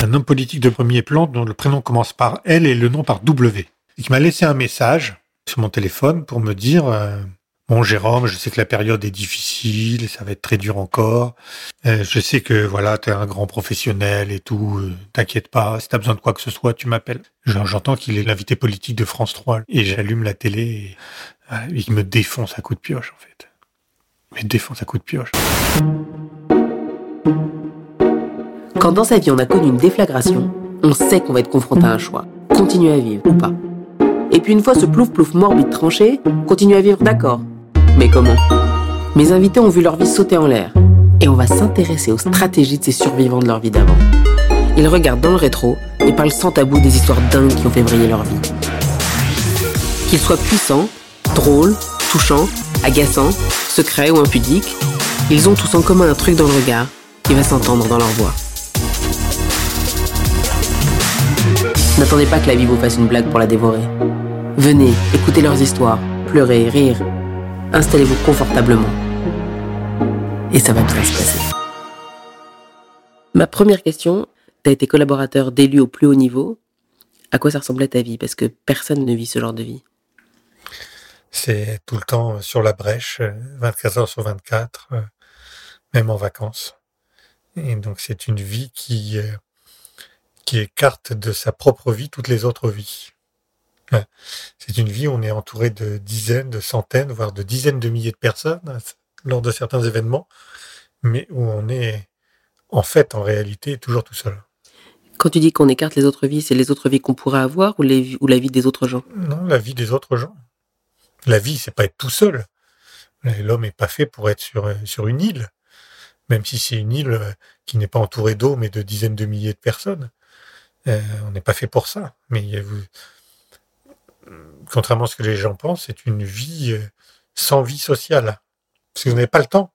Un homme politique de premier plan dont le prénom commence par L et le nom par W. Et qui m'a laissé un message sur mon téléphone pour me dire euh, Bon Jérôme, je sais que la période est difficile, ça va être très dur encore. Euh, je sais que voilà, tu es un grand professionnel et tout, euh, t'inquiète pas, si t'as besoin de quoi que ce soit, tu m'appelles. J'entends qu'il est l'invité politique de France 3 et j'allume la télé et il me défonce à coups de pioche en fait. Me défonce à coups de pioche. Quand dans sa vie on a connu une déflagration, on sait qu'on va être confronté à un choix. Continuer à vivre ou pas. Et puis une fois ce plouf plouf morbide tranché, continuer à vivre d'accord. Mais comment? Mes invités ont vu leur vie sauter en l'air. Et on va s'intéresser aux stratégies de ces survivants de leur vie d'avant. Ils regardent dans le rétro et parlent sans tabou des histoires dingues qui ont fait briller leur vie. Qu'ils soient puissants, drôles, touchants, agaçants, secrets ou impudiques, ils ont tous en commun un truc dans le regard qui va s'entendre dans leur voix. N'attendez pas que la vie vous fasse une blague pour la dévorer. Venez, écoutez leurs histoires, pleurez, rire. Installez-vous confortablement. Et ça va bien se passer. Ma première question, tu été collaborateur d'élu au plus haut niveau. À quoi ça ressemblait ta vie? Parce que personne ne vit ce genre de vie. C'est tout le temps sur la brèche, 24 heures sur 24, euh, même en vacances. Et donc c'est une vie qui, euh, qui écarte de sa propre vie toutes les autres vies. C'est une vie où on est entouré de dizaines, de centaines, voire de dizaines de milliers de personnes lors de certains événements, mais où on est en fait, en réalité, toujours tout seul. Quand tu dis qu'on écarte les autres vies, c'est les autres vies qu'on pourrait avoir ou, ou la vie des autres gens? Non, la vie des autres gens. La vie, c'est pas être tout seul. L'homme n'est pas fait pour être sur, sur une île, même si c'est une île qui n'est pas entourée d'eau, mais de dizaines de milliers de personnes. Euh, on n'est pas fait pour ça. Mais vous, contrairement à ce que les gens pensent, c'est une vie euh, sans vie sociale. Parce que vous n'avez pas le temps.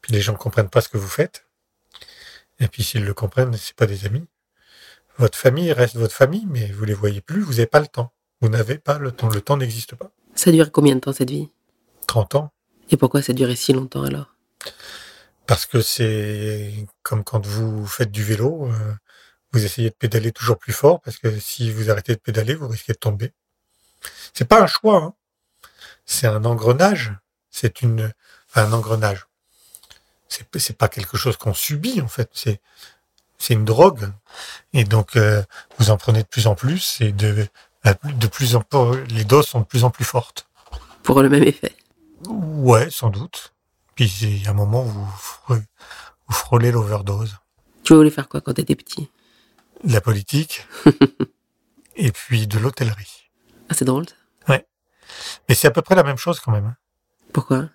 Puis les gens ne comprennent pas ce que vous faites. Et puis s'ils le comprennent, c'est pas des amis. Votre famille reste votre famille, mais vous les voyez plus, vous n'avez pas le temps. Vous n'avez pas le temps. Le temps n'existe pas. Ça dure combien de temps cette vie? 30 ans. Et pourquoi ça durait si longtemps alors? Parce que c'est comme quand vous faites du vélo, euh, vous essayez de pédaler toujours plus fort parce que si vous arrêtez de pédaler, vous risquez de tomber. C'est pas un choix, hein. c'est un engrenage. C'est une un engrenage. C'est c'est pas quelque chose qu'on subit en fait. C'est c'est une drogue et donc euh, vous en prenez de plus en plus et de de plus en plus les doses sont de plus en plus fortes. Pour le même effet. Ouais, sans doute. Puis il y a un moment où vous, vous frôlez l'overdose. Tu voulais faire quoi quand tu étais petit la politique et puis de l'hôtellerie. Ah, c'est drôle. Ouais. Mais c'est à peu près la même chose quand même. Hein. Pourquoi?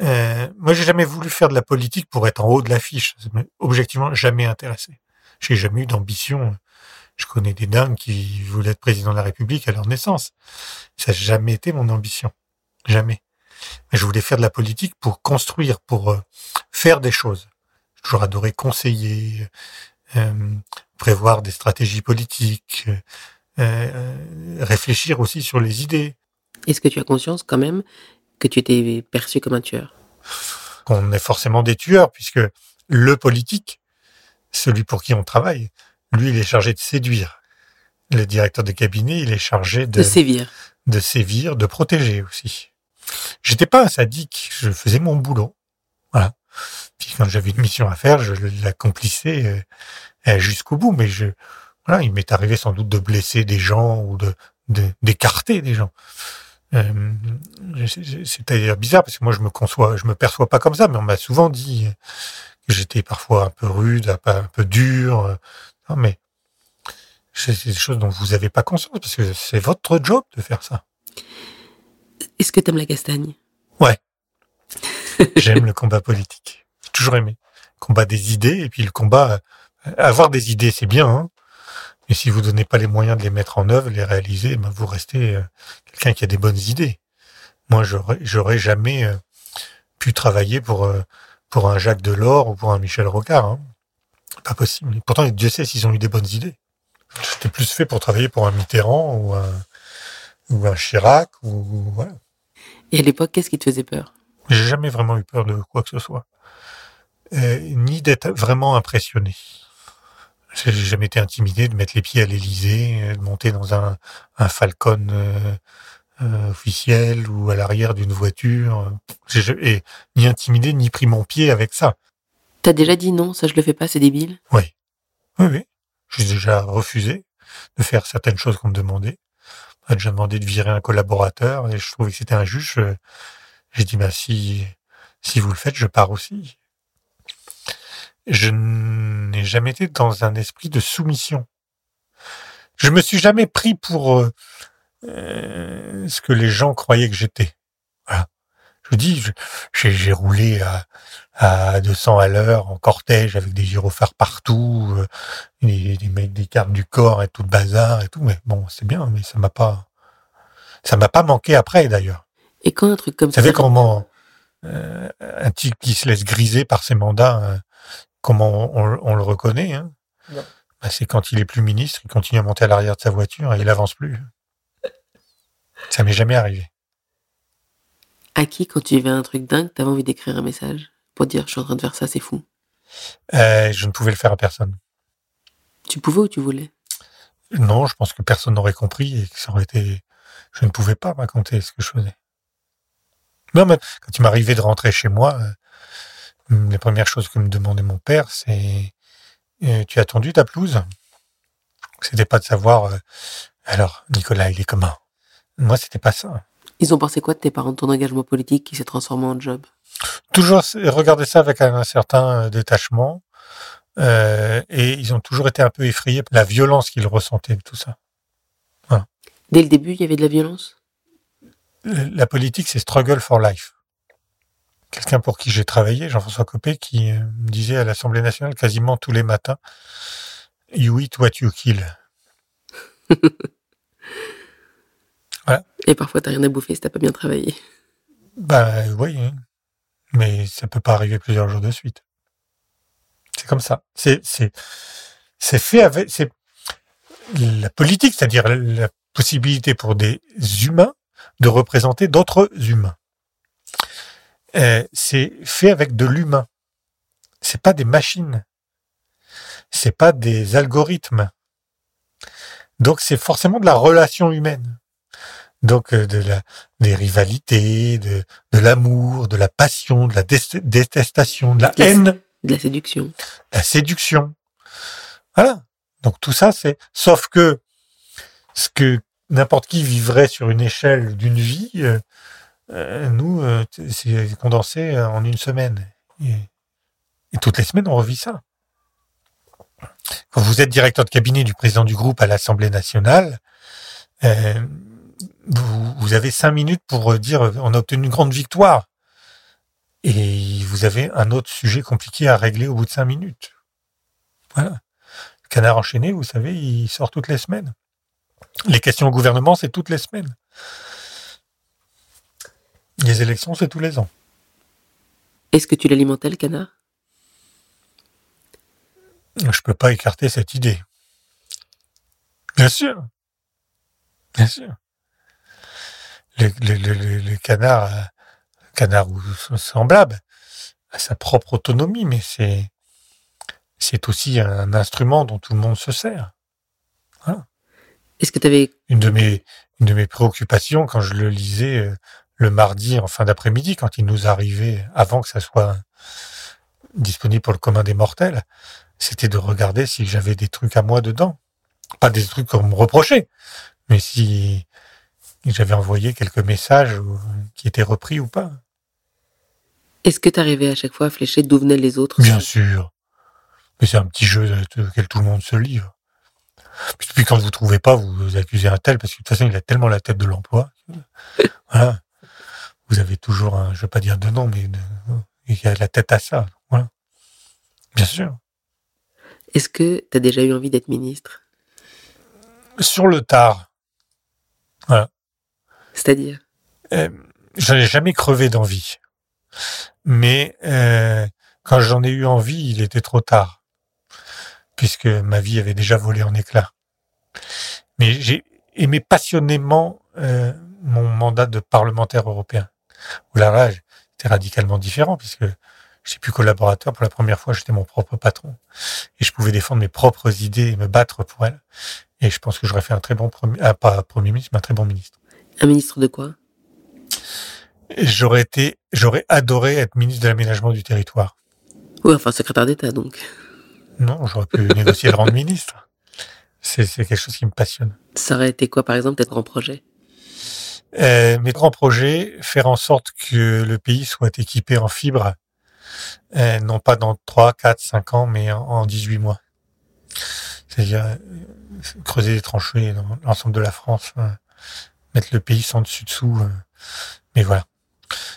Euh, Moi, j'ai jamais voulu faire de la politique pour être en haut de l'affiche. Objectivement, jamais intéressé. J'ai jamais eu d'ambition. Je connais des dames qui voulaient être président de la République à leur naissance. Ça n'a jamais été mon ambition. Jamais. Mais je voulais faire de la politique pour construire, pour euh, faire des choses. J'ai toujours adoré conseiller, euh, prévoir des stratégies politiques, euh, euh, réfléchir aussi sur les idées. Est-ce que tu as conscience quand même que tu étais perçu comme un tueur? Qu'on est forcément des tueurs, puisque le politique, celui pour qui on travaille, lui, il est chargé de séduire. Le directeur de cabinet, il est chargé de, de sévir. De sévir, de protéger aussi. J'étais pas un sadique, je faisais mon boulot. Voilà. Puis quand j'avais une mission à faire, je l'accomplissais euh, jusqu'au bout. Mais je, voilà, il m'est arrivé sans doute de blesser des gens ou de d'écarter des gens. Euh, c'est d'ailleurs bizarre parce que moi je me conçois, je me perçois pas comme ça, mais on m'a souvent dit que j'étais parfois un peu rude, un peu, un peu dur. Non, mais c'est des choses dont vous n'avez pas conscience parce que c'est votre job de faire ça. Est-ce que tu aimes la castagne? Ouais. J'aime le combat politique. J'ai toujours aimé. Le combat des idées et puis le combat. Euh, avoir des idées, c'est bien, hein mais si vous donnez pas les moyens de les mettre en œuvre, les réaliser, ben vous restez euh, quelqu'un qui a des bonnes idées. Moi, j'aurais, j'aurais jamais euh, pu travailler pour pour un Jacques Delors ou pour un Michel Rocard. Hein. Pas possible. Pourtant, Dieu sait s'ils ont eu des bonnes idées. J'étais plus fait pour travailler pour un Mitterrand ou un ou un Chirac ou voilà. Et à l'époque, qu'est-ce qui te faisait peur? J'ai jamais vraiment eu peur de quoi que ce soit, euh, ni d'être vraiment impressionné. J'ai jamais été intimidé de mettre les pieds à l'Élysée, de monter dans un, un Falcon euh, euh, officiel ou à l'arrière d'une voiture. J'ai ni intimidé ni pris mon pied avec ça. T'as déjà dit non, ça je le fais pas, c'est débile. Oui, oui, oui. J'ai déjà refusé de faire certaines choses qu'on me demandait. On m'a déjà demandé de virer un collaborateur et je trouvais que c'était injuste. J'ai dit, bah, si, si vous le faites, je pars aussi. Je n'ai jamais été dans un esprit de soumission. Je me suis jamais pris pour euh, euh, ce que les gens croyaient que j'étais. Voilà. Je vous dis, j'ai roulé à, à 200 à l'heure en cortège avec des gyrophares partout, euh, des, des, des cartes du corps et tout le bazar et tout. Mais bon, c'est bien, mais ça m'a pas, ça m'a pas manqué après d'ailleurs. Et quand un truc comme ça. Vous savez comment euh, un type qui se laisse griser par ses mandats, euh, comment on, le reconnaît hein bah, C'est quand il est plus ministre, il continue à monter à l'arrière de sa voiture et il avance plus. Ça m'est jamais arrivé. À qui, quand tu vivais un truc dingue, t'avais envie d'écrire un message pour dire je suis en train de faire ça, c'est fou? Euh, Je ne pouvais le faire à personne. Tu pouvais ou tu voulais? Non, je pense que personne n'aurait compris et que ça aurait été. Je ne pouvais pas raconter ce que je faisais. Même quand il m'arrivait de rentrer chez moi, euh, les premières choses que me demandait mon père, c'est euh, Tu as attendu ta pelouse C'était pas de savoir euh, Alors, Nicolas, il est comment? Moi, c'était pas ça. Ils ont pensé quoi de tes parents, de ton engagement politique qui s'est transformé en job? Toujours regarder ça avec un, certain détachement. et ils ont toujours été un peu effrayés par la violence qu'ils ressentaient, tout ça. Dès le début, il y avait de la violence? La politique, c'est struggle for life. Quelqu'un pour qui j'ai travaillé, Jean-François Copé, qui euh, me disait à l'Assemblée nationale quasiment tous les matins, You eat what you kill. voilà. Et parfois, t'as rien à bouffer si t'as pas bien travaillé. Bah oui, hein. mais ça peut pas arriver plusieurs jours de suite. C'est comme ça. C'est c'est c'est fait avec c'est la politique, c'est-à-dire la possibilité pour des humains de représenter d'autres humains. Euh, c'est fait avec de l'humain. C'est pas des machines. C'est pas des algorithmes. Donc c'est forcément de la relation humaine. Donc euh, de la des rivalités, de, de l'amour, de la passion, de la détestation, de la haine, de la séduction. La séduction. Voilà. Donc tout ça c'est sauf que ce que n'importe qui vivrait sur une échelle d'une vie, euh, euh, nous, euh, c'est condensé en une semaine. Et, toutes les semaines, on revit ça. Quand vous êtes directeur de cabinet du président du groupe à l'Assemblée nationale, vous, vous, avez cinq minutes pour dire on a obtenu une grande victoire. Et vous avez un autre sujet compliqué à régler au bout de cinq minutes. Voilà. Le canard enchaîné, vous savez, il sort toutes les semaines. Les questions au gouvernement, c'est toutes les semaines. Les élections, c'est tous les ans. Est-ce que tu l'alimentais, le canard? Je ne peux pas écarter cette idée. Bien sûr. Bien sûr. Le, canard, le canard ou semblable, a sa propre autonomie, mais c'est, c'est aussi un instrument dont tout le monde se sert. Voilà. Est-ce que tu avais une de mes une de mes préoccupations quand je le lisais euh, le mardi en fin d'après-midi quand il nous arrivait avant que ça soit disponible pour le commun des mortels, c'était de regarder si j'avais des trucs à moi dedans. Pas des trucs qu'on me reprochait, mais si j'avais envoyé quelques messages qui étaient repris ou pas. Est-ce que tu arrivais à chaque fois à flécher d'où venaient les autres Bien sûr. Mais c'est un petit jeu auquel tout le monde se livre. Puis, quand vous trouvez pas, vous accusez un tel parce que de toute façon, il a tellement la tête de l'emploi. Voilà. Vous avez toujours un, je veux pas dire de nom, mais il a la tête à ça. Voilà. Bien sûr. Est-ce que tu as déjà eu envie d'être ministre? Sur le tard. Voilà. C'est-à-dire? Euh, J'en ai jamais crevé d'envie. Mais euh, quand j'en ai eu envie, il était trop tard puisque ma vie avait déjà volé en éclats. Mais j'ai aimé passionnément euh, mon mandat de parlementaire européen. Où là, là c'était radicalement différent, puisque j'étais plus collaborateur. Pour la première fois, j'étais mon propre patron. Et je pouvais défendre mes propres idées et me battre pour elles. Et je pense que j'aurais fait un très bon premier, ah, pas premier ministre, mais un très bon ministre. Un ministre de quoi? J'aurais été, j'aurais adoré être ministre de l'aménagement du territoire. Oui, enfin secrétaire d'État donc. Non, j'aurais pu négocier le rang de ministre. C'est quelque chose qui me passionne. Ça aurait été quoi, par exemple, tes grands projets euh, Mes grands projets, faire en sorte que le pays soit équipé en fibre, euh, non pas dans 3, 4, 5 ans, mais en, en 18 mois. C'est-à-dire euh, creuser des tranchées dans l'ensemble de la France, euh, mettre le pays sans dessus-dessous. Mais voilà.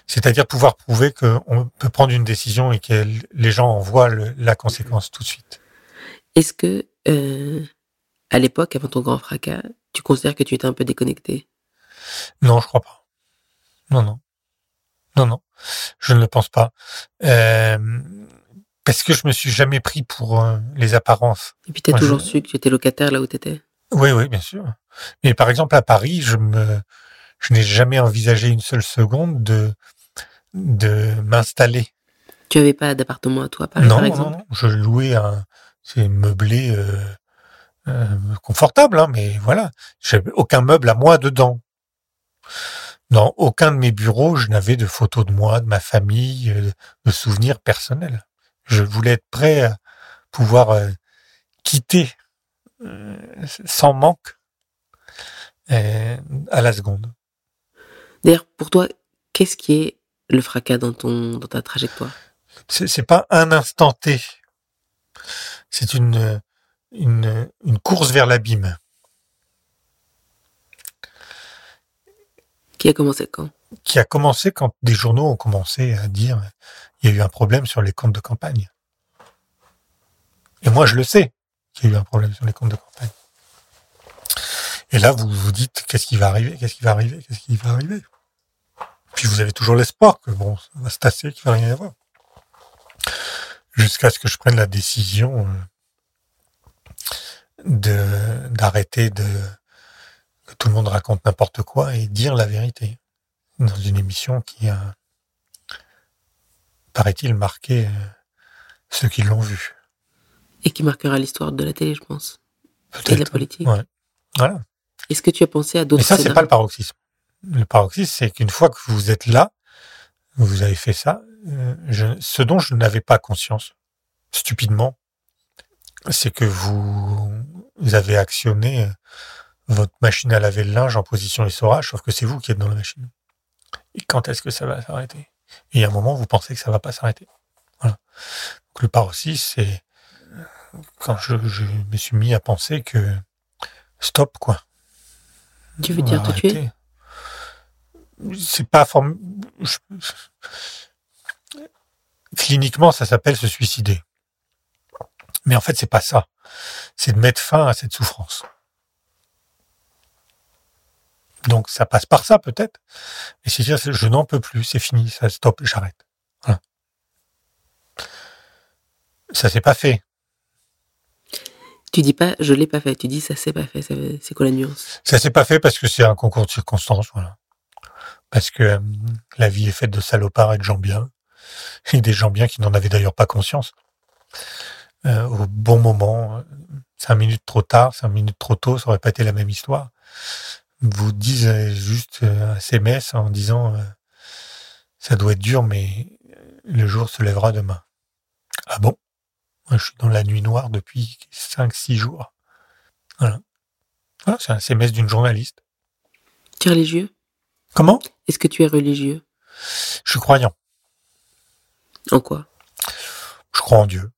C'est-à-dire pouvoir prouver qu'on peut prendre une décision et que les gens en voient la conséquence tout de suite. Est-ce que, euh, à l'époque, avant ton grand fracas, tu considères que tu étais un peu déconnecté? Non, je crois pas. Non, non. Non, non. Je ne le pense pas. Euh, parce que je me suis jamais pris pour euh, les apparences. Et puis, tu as Moi, toujours je- su que tu étais locataire là où tu étais Oui, oui, bien sûr. Mais par exemple, à Paris, je me, je n'ai jamais envisagé une seule seconde de, de m'installer. Tu avais pas d'appartement à toi, Non, par non, exemple? non. Je louais un, c'est meublé, euh, euh, confortable, hein, mais voilà. J'avais aucun meuble à moi dedans. Dans aucun de mes bureaux, je n'avais de photos de moi, de ma famille, euh, de souvenirs personnels. Je voulais être prêt à pouvoir euh, quitter euh, sans manque euh, à la seconde. D'ailleurs, pour toi, qu'est-ce qui est le fracas dans, ton, dans ta trajectoire? C'est c'est pas un instant T. C'est une, une, une course vers l'abîme. Qui a commencé quand? Qui a commencé quand des journaux ont commencé à dire il y a eu un problème sur les comptes de campagne. Et moi, je le sais qu'il y a eu un problème sur les comptes de campagne. Et là, vous vous dites qu'est-ce qui va arriver, qu'est-ce qui va arriver, qu'est-ce qui va arriver? Puis vous avez toujours l'espoir que bon, ça va se tasser, qu'il va rien y avoir. Jusqu'à ce que je prenne la décision euh, de d'arrêter de que tout le monde raconte n'importe quoi et dire la vérité dans une émission qui a, paraît-il, marqué euh, ceux qui l'ont vu. Et qui marquera l'histoire de la télé, je pense. Et de la politique. Ouais. Voilà. Est-ce que tu as pensé à d'autres Mais ça, c'est pas le paroxysme. Le paroxysme, c'est qu'une fois que vous êtes là, vous avez fait ça, euh, je- ce dont je n'avais pas conscience, stupidement, c'est que vous, vous avez actionné euh, votre machine à laver le linge en position essorage, sauf que c'est vous qui êtes dans la machine. Et quand est-ce que ça va s'arrêter? Et il y a un moment, vous pensez que ça va pas s'arrêter. Voilà. Donc, le paroxysme, c'est quand je, je me suis mis à penser que stop, quoi. Tu veux dire va te tuer arrêter. C'est pas form... je- Cliniquement, ça s'appelle se suicider. Mais en fait, c'est pas ça. C'est de mettre fin à cette souffrance. Donc, ça passe par ça, peut-être. Mais c'est dire, je n'en peux plus, c'est fini, ça stop, j'arrête. Voilà. Ça s'est pas fait. Tu dis pas je l'ai pas fait, tu dis ça s'est pas fait. C'est quoi la nuance? Ça s'est pas fait parce que c'est un concours de circonstances, voilà. Parce que euh, la vie est faite de salopards et de gens bien. Et des gens bien qui n'en avaient d'ailleurs pas conscience. Euh, au bon moment, euh, cinq minutes trop tard, cinq minutes trop tôt, ça aurait pas été la même histoire. Vous disent euh, juste euh, un SMS en disant euh, ça doit être dur, mais le jour se lèvera demain. Ah bon? Moi, je suis dans la nuit noire depuis cinq, six jours. Voilà. Voilà, c'est un SMS d'une journaliste. Tu es religieux? Comment? Est-ce que tu es religieux? Je suis croyant. En quoi? Je crois en Dieu.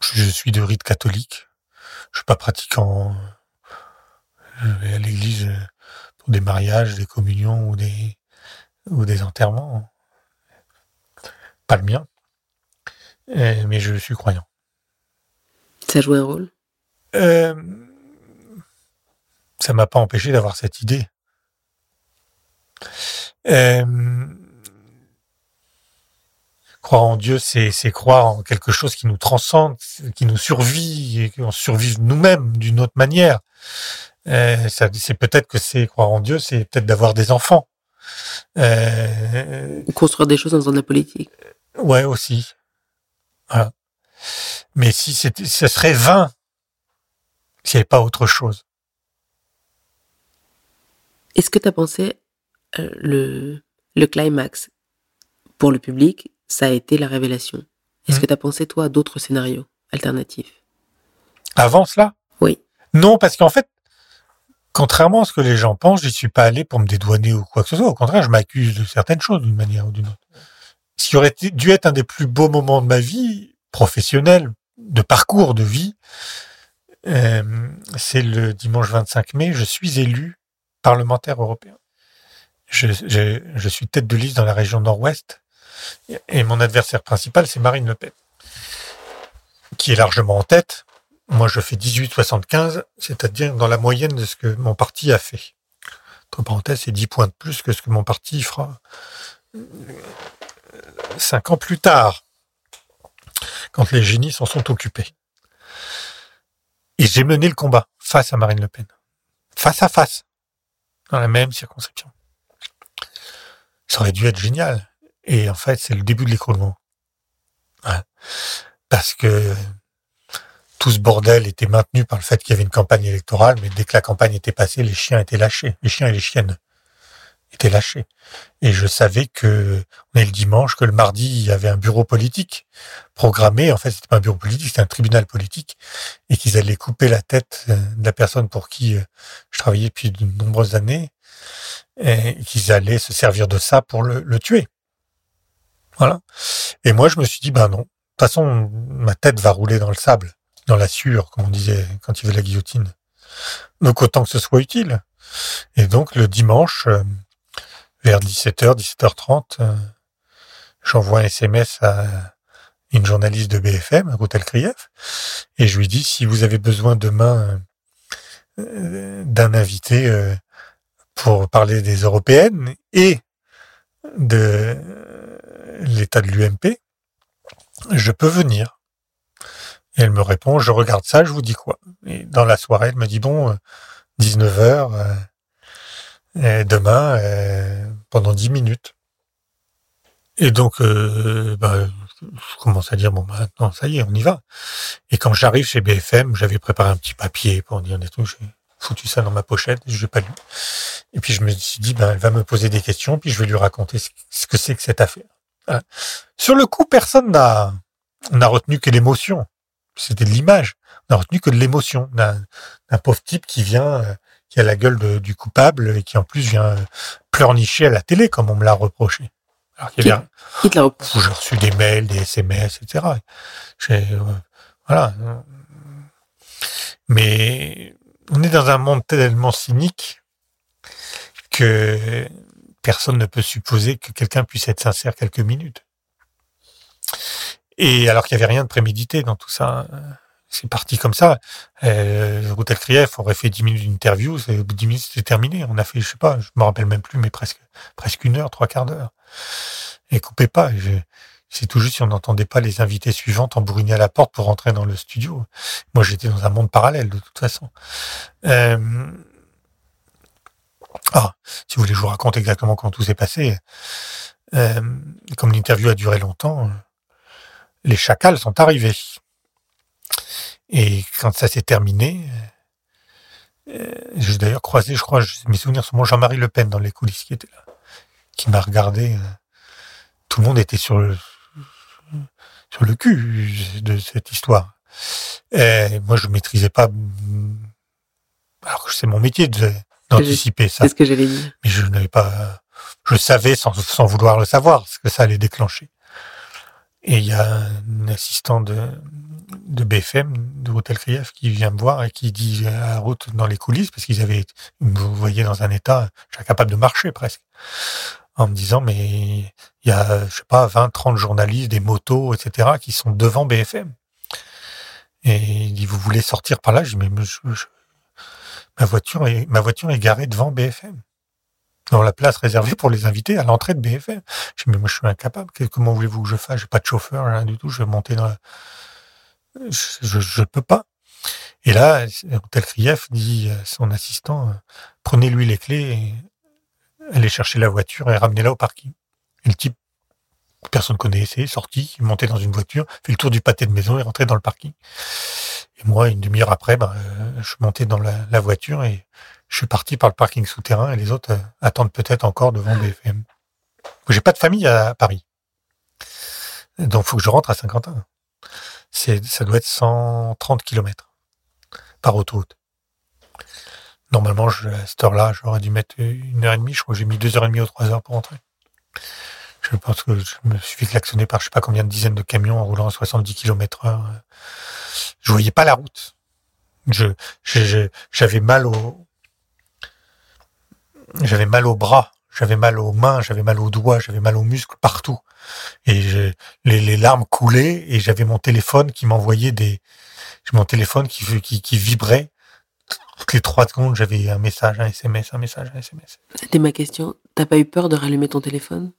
Je suis de rite catholique. Je suis pas pratiquant. Je vais à l'église euh, pour des mariages, des communions ou des ou des enterrements. Pas le mien. Euh, mais je suis croyant. Ça joue un rôle? Euh, ça m'a pas empêché d'avoir cette idée. Euh, croire en Dieu, c'est c'est croire en quelque chose qui nous transcende, qui nous survit et qu'on survive nous-mêmes d'une autre manière. Euh, c'est peut-être que c'est croire en Dieu, c'est peut-être d'avoir des enfants. Euh, Ou construire des choses faisant de la politique Ouais, aussi. Voilà. Mais si c'était, ce serait vain s'il n'y avait pas autre chose. Est-ce que tu as pensé euh, le, le climax pour le public, ça a été la révélation? Est-ce Hmm. que tu as pensé, toi, à d'autres scénarios alternatifs? Avant cela? Oui. Non, parce qu'en fait, contrairement à ce que les gens pensent, j'y suis pas allé pour me dédouaner ou quoi que ce soit. Au contraire, je m'accuse de certaines choses d'une manière ou d'une autre. Ce qui aurait dû être un des plus beaux moments de ma vie professionnelle, de parcours de vie, euh, c'est le dimanche 25 mai, je suis élu parlementaire européen. Je, je- je suis tête de liste dans la région nord-ouest et mon adversaire principal, c'est Marine Le Pen, qui est largement en tête. Moi, je fais 18,75, c'est-à-dire dans la moyenne de ce que mon parti a fait. Entre parenthèses, c'est 10 points de plus que ce que mon parti fera euh, cinq ans plus tard, quand les génies s'en sont occupés. Et j'ai mené le combat face à Marine Le Pen. Face à face. Dans la même circonscription. Ça aurait dû être génial. Et en fait, c'est le début de l'écroulement. Ouais. Parce que tout ce bordel était maintenu par le fait qu'il y avait une campagne électorale, mais dès que la campagne était passée, les chiens étaient lâchés. Les chiens et les chiennes étaient lâchés. Et je savais que, on est le dimanche, que le mardi, il y avait un bureau politique programmé. En fait, c'était pas un bureau politique, c'était un tribunal politique. Et qu'ils allaient couper la tête euh, de la personne pour qui euh, je travaillais depuis de nombreuses années. Et qu'ils allaient se servir de ça pour le, tuer. Voilà. Et moi, je me suis dit, ben non. De toute façon, ma tête va rouler dans le sable, dans la sueur, comme on disait quand il y la guillotine. Donc autant que ce soit utile. Et donc le dimanche, euh, vers 17h, 17h30, euh, j'envoie un SMS à une journaliste de BFM, Routel Krief, et je lui dis si vous avez besoin demain euh, d'un invité pour parler des européennes et de l'état de l'UMP, je peux venir. Elle me répond, je regarde ça, je vous dis quoi. Et dans la soirée, elle me dit, bon, euh, 19h, euh, demain, euh, pendant 10 minutes. Et donc, euh, bah, je commence à dire, bon, bah, non, ça y est, on y va. Et quand j'arrive chez BFM, j'avais préparé un petit papier pour dire des trucs, j'ai foutu ça dans ma pochette, je l'ai pas lu. Et puis je me suis dit, ben, elle va me poser des questions, puis je vais lui raconter ce que c'est que cette affaire. Sur le coup, personne n'a n'a retenu que l'émotion. C'était de l'image. On n'a retenu que de l'émotion d'un pauvre type qui vient, euh, qui a la gueule de- du coupable et qui en plus vient euh, pleurnicher à la télé, comme on me l'a reproché. Alors qu'il y avait, Qui te l'a rep- j'ai reçu des mails, des SMS, etc. Euh, voilà. Mais on est dans un monde tellement cynique que personne ne peut supposer que quelqu'un puisse être sincère quelques minutes. Et alors qu'il n'y avait rien de prémédité dans tout ça. euh, C'est parti comme ça. Euh, Routel Krief aurait fait 10 minutes d'interview, au bout de 10 minutes c'était terminé. On a fait, je sais pas, je me rappelle même plus, mais presque, presque une heure, trois quarts d'heure. Et coupez pas. c'est tout juste si on n'entendait pas les invités suivants tambouriner à la porte pour rentrer dans le studio. Moi, j'étais dans un monde parallèle de toute façon. Euh, Ah, si vous voulez, je vous raconte exactement comment tout s'est passé. Euh, comme l'interview a duré longtemps, les chacals sont arrivés. Et quand ça s'est terminé, euh, j'ai d'ailleurs croisé, je crois, je- mes souvenirs sont bons, Jean-Marie Le Pen dans les coulisses qui était là, qui m'a regardé. euh, Tout le monde était sur le, sur le cul de cette histoire. Et moi, je maîtrisais pas, mm, alors que c'est mon métier d'anticiper ça C'est ce que j'allais dire. mais je n'avais pas, je savais sans, sans vouloir le savoir ce que ça allait déclencher. Et il y a un assistant de, de BFM, de Hôtel Krief, qui vient me voir et qui dit à route dans les coulisses, parce qu'ils avaient, me voyaient dans un état, incapable de marcher presque, en me disant, mais il y a, je sais pas, 20, 30 journalistes, des motos, etc., qui sont devant BFM. Et il dit, vous voulez sortir par là? Je dis, mais ma voiture est, ma voiture est garée devant BFM dans la place réservée pour les invités à l'entrée de BFM. Je dis, mais moi, je suis incapable. Comment voulez-vous que je fasse? J'ai pas de chauffeur, rien du tout. Je vais monter dans la... Je, je, peux pas. Et là, Hôtel Krief dit à son assistant, euh, prenez-lui les clés et allez chercher la voiture et ramenez-la au parking. Et le type personne connaissait, sorti, monté dans une voiture, fait le tour du pâté de maison et rentré dans le parking. Et moi, une demi-heure après, ben, euh, je suis monté dans la, voiture et je suis parti par le parking souterrain et les autres euh, attendent peut-être encore devant BFM. J'ai pas de famille à Paris. Donc, faut que je rentre à Saint-Quentin. Ça doit être 130 km par autoroute. Normalement, je, à cette heure-là, j'aurais dû mettre une heure et demie. Je crois que j'ai mis deux heures et demie ou trois heures pour rentrer. Je pense que je me suis fait klaxonner par je sais pas combien de dizaines de camions en roulant à 70 km heure. Je voyais pas la route. Je, j'avais mal au, j'avais mal au bras, j'avais mal aux mains, j'avais mal aux doigts, j'avais mal aux muscles partout. Et les, les, larmes coulaient et j'avais mon téléphone qui m'envoyait des, mon téléphone qui, qui, qui vibrait. Toutes les trois secondes, j'avais un message, un SMS, un message, un SMS. C'était ma question. T'as pas eu peur de rallumer ton téléphone?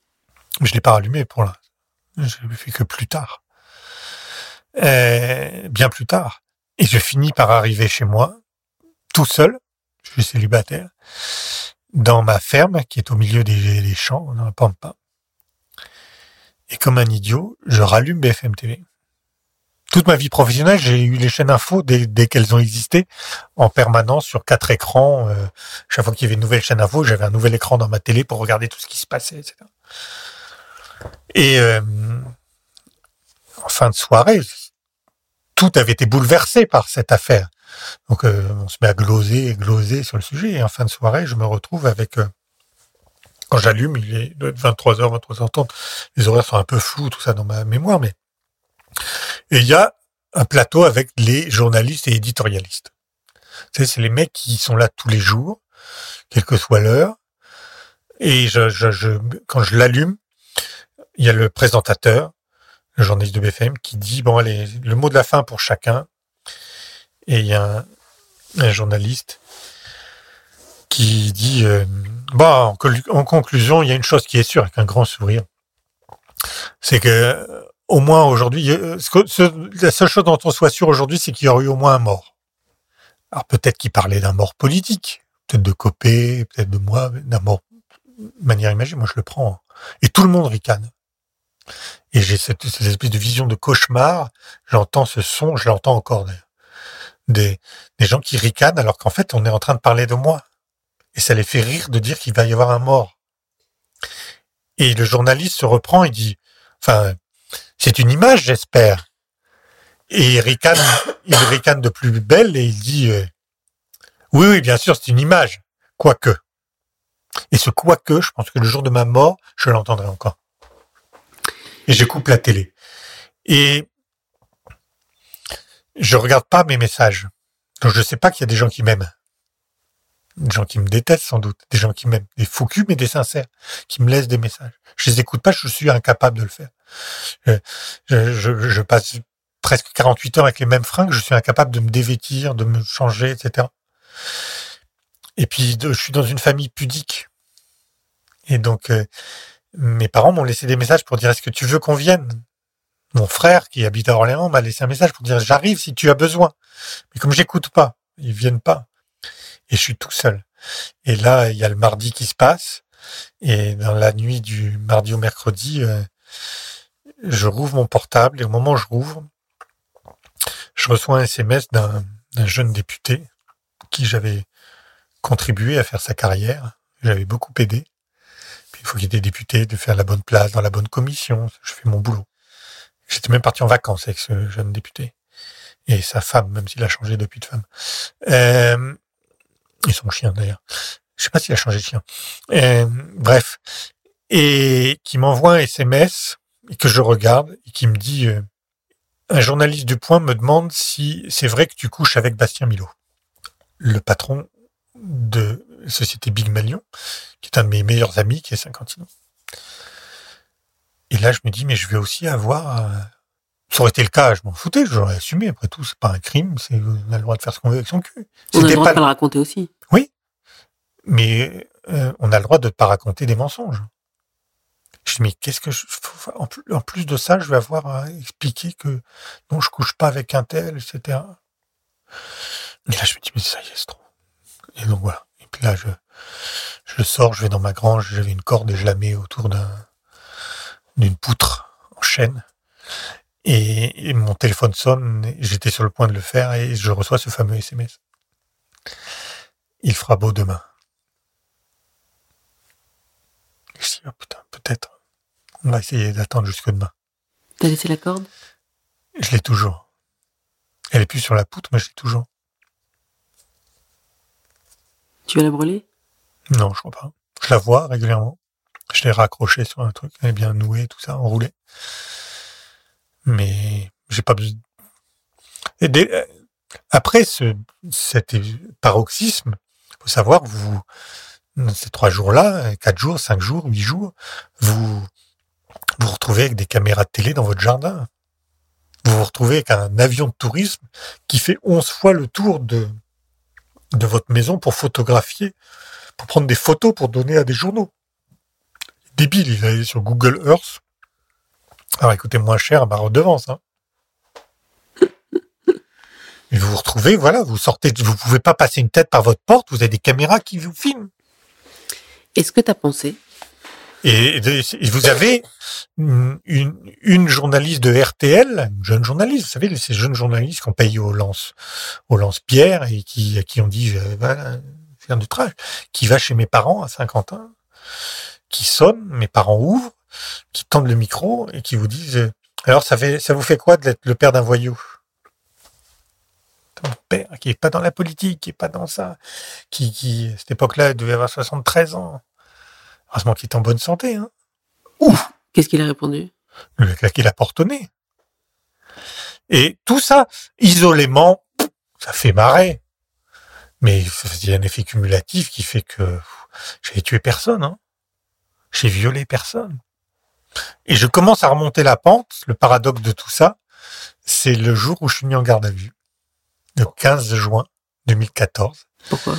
Je l'ai pas rallumé pour là. Je l'ai fait que plus tard. Euh, bien plus tard. Et je finis par arriver chez moi, tout seul, je suis célibataire, dans ma ferme qui est au milieu des, champs, dans la pampa. Et comme un idiot, je rallume BFM TV. Toute ma vie professionnelle, j'ai eu les chaînes info dès, qu'elles ont existé en permanence sur quatre écrans. Euh, chaque fois qu'il y avait une nouvelle chaîne info, j'avais un nouvel écran dans ma télé pour regarder tout ce qui se passait, etc. Et euh, en fin de soirée, tout avait été bouleversé par cette affaire. Donc euh, on se met à gloser et gloser sur le sujet. Et en fin de soirée, je me retrouve avec... Euh, quand j'allume, il est 23h, 23h30. Les horaires sont un peu flous, tout ça dans ma mémoire. mais Et il y a un plateau avec les journalistes et éditorialistes. c'est les mecs qui sont là tous les jours, quelle que soit l'heure. Et je, je, quand je l'allume, il y a le présentateur, le journaliste de BFM, qui dit bon allez, le mot de la fin pour chacun. Et il y a un, journaliste qui dit euh, bon en, conclusion, il y a une chose qui est sûre avec un grand sourire, c'est que au moins aujourd'hui, la seule chose dont on soit sûr aujourd'hui, c'est qu'il y aurait eu au moins un mort. Alors peut-être qu'il parlait d'un mort politique, peut-être de Copé, peut-être de moi, d'un mort de manière imagée. Moi, je le prends. Et tout le monde ricane. Et j'ai cette, espèce de vision de cauchemar. J'entends ce son, je l'entends encore d'ailleurs. Des, gens qui ricanent alors qu'en fait on est en train de parler de moi. Et ça les fait rire de dire qu'il va y avoir un mort. Et le journaliste se reprend et dit, enfin, c'est une image, j'espère. Et il ricane, il ricane de plus belle et il dit, euh, oui, oui, bien sûr, c'est une image, quoique. Et ce quoique, je pense que le jour de ma mort, je l'entendrai encore et je coupe la télé. Et je regarde pas mes messages. Donc je sais pas qu'il y a des gens qui m'aiment. Des gens qui me détestent sans doute. Des gens qui m'aiment. Des faux culs, mais des sincères. Qui me laissent des messages. Je les écoute pas, je suis incapable de le faire. Je, je, je passe presque 48 heures avec les mêmes fringues, je suis incapable de me dévêtir, de me changer, etc. Et puis, je suis dans une famille pudique. Et donc, euh, mes parents m'ont laissé des messages pour dire est-ce que tu veux qu'on vienne? Mon frère qui habite à Orléans m'a laissé un message pour dire j'arrive si tu as besoin. Mais comme j'écoute pas, ils viennent pas. Et je suis tout seul. Et là, il y a le mardi qui se passe. Et dans la nuit du mardi au mercredi, euh, je rouvre mon portable et au moment où je rouvre, je reçois un SMS d'un jeune député qui j'avais contribué à faire sa carrière. J'avais beaucoup aidé il faut qu'il ait des députés, de faire la bonne place dans la bonne commission. Je fais mon boulot. J'étais même parti en vacances avec ce jeune député. Et sa femme, même s'il a changé depuis de femme. Euh, et son chien d'ailleurs. Je sais pas s'il a changé de chien. Euh, bref. Et qui m'envoie un SMS et que je regarde et qui me dit euh, un journaliste du Point me demande si c'est vrai que tu couches avec Bastien Milot, le patron de société Big Malion, qui est un de mes meilleurs amis, qui est Saint-Quentino. Et là, je me dis, mais je vais aussi avoir. Euh, ça aurait été le cas, je m'en foutais, j'aurais assumé. Après tout, c'est pas un crime, c'est on a le droit de faire ce qu'on veut avec son cul. On a le droit de pas le raconter aussi. Oui, mais euh, on a le droit de ne pas raconter des mensonges. Je dis, mais qu'est-ce que je. En plus de ça, je vais avoir à expliquer que non, je couche pas avec un tel, etc. Et là, je me dis, mais ça y est, c'est trop. Et donc voilà. Et puis là, je, je sors, je vais dans ma grange, j'avais une corde et je la mets autour d'un d'une poutre en chaîne. Et, mon téléphone sonne, j'étais sur le point de le faire et je reçois ce fameux SMS. Il fera beau demain. Je dis, oh putain, peut-être. On va essayer d'attendre jusque demain. T'as laissé la corde? Je l'ai toujours. Elle est plus sur la poutre, mais je l'ai toujours. Tu vas la brûler? Non, je crois pas. Je la vois régulièrement. Je l'ai raccrochée sur un truc, elle est bien nouée, tout ça, enroulée. Mais j'ai pas besoin. Et euh, Après ce, cet paroxysme, faut savoir, vous, ces trois jours-là, quatre jours, cinq jours, huit jours, vous vous retrouvez avec des caméras de télé dans votre jardin. Vous vous retrouvez avec un avion de tourisme qui fait onze fois le tour de votre maison pour photographier, pour prendre des photos pour donner à des journaux. Débile, il est sur Google Earth. Alors écoutez, moins cher, bah redevance. Hein. Et vous vous retrouvez, voilà, vous sortez, vous pouvez pas passer une tête par votre porte, vous avez des caméras qui vous filment. Est-ce que tu as pensé? Et, vous avez une, une, journaliste de RTL, une jeune journaliste, vous savez, ces jeunes journalistes qu'on paye au lance, au lance-pierre et qui, qui ont dit, euh, voilà, faire du travail, qui va chez mes parents à Saint-Quentin, qui sonne, mes parents ouvrent, qui tendent le micro et qui vous disent, alors ça fait, ça vous fait quoi d'être le père d'un voyou? Mon père, qui est pas dans la politique, qui est pas dans ça, qui, qui, à cette époque-là, devait avoir 73 ans. Heureusement qu'il est en bonne santé. Hein. Ouf Qu'est-ce qu'il a répondu? Le la porte au nez. Et tout ça, isolément, ça fait marrer. Mais il y a un effet cumulatif qui fait que j'ai tué personne. Hein. J'ai violé personne. Et je commence à remonter la pente. Le paradoxe de tout ça, c'est le jour où je suis mis en garde à vue. Le 15 juin 2014. Pourquoi?